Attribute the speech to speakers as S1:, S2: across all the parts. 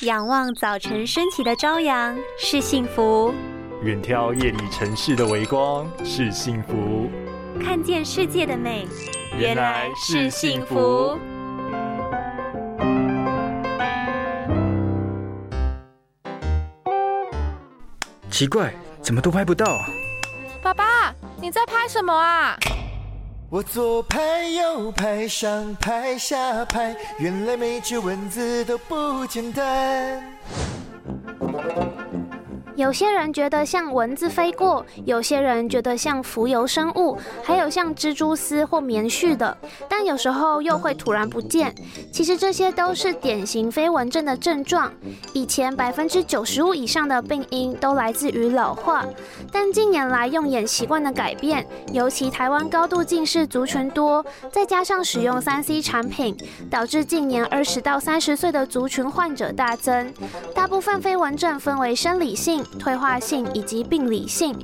S1: 仰望早晨升起的朝阳是幸福，
S2: 远眺夜里城市的微光是幸福，
S1: 看见世界的美原来是幸福。
S3: 奇怪，怎么都拍不到啊？
S4: 爸爸，你在拍什么啊？
S5: 我左拍右拍上拍下拍，原来每只蚊子都不简单。
S6: 有些人觉得像蚊子飞过，有些人觉得像浮游生物，还有像蜘蛛丝或棉絮的，但有时候又会突然不见。其实这些都是典型飞蚊症的症状。以前百分之九十五以上的病因都来自于老化，但近年来用眼习惯的改变，尤其台湾高度近视族群多，再加上使用三 C 产品，导致近年二十到三十岁的族群患者大增。大部分飞蚊症分为生理性退化性以及病理性，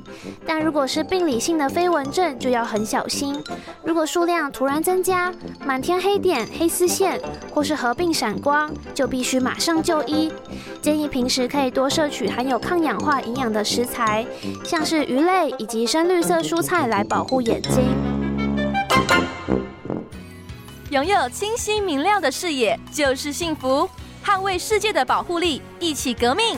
S6: 但如果是病理性的飞蚊症，就要很小心。如果数量突然增加，满天黑点、黑丝线，或是合并闪光，就必须马上就医。建议平时可以多摄取含有抗氧化营养的食材，像是鱼类以及深绿色蔬菜来保护眼睛。
S4: 拥有清晰明亮的视野就是幸福，捍卫世界的保护力，一起革命。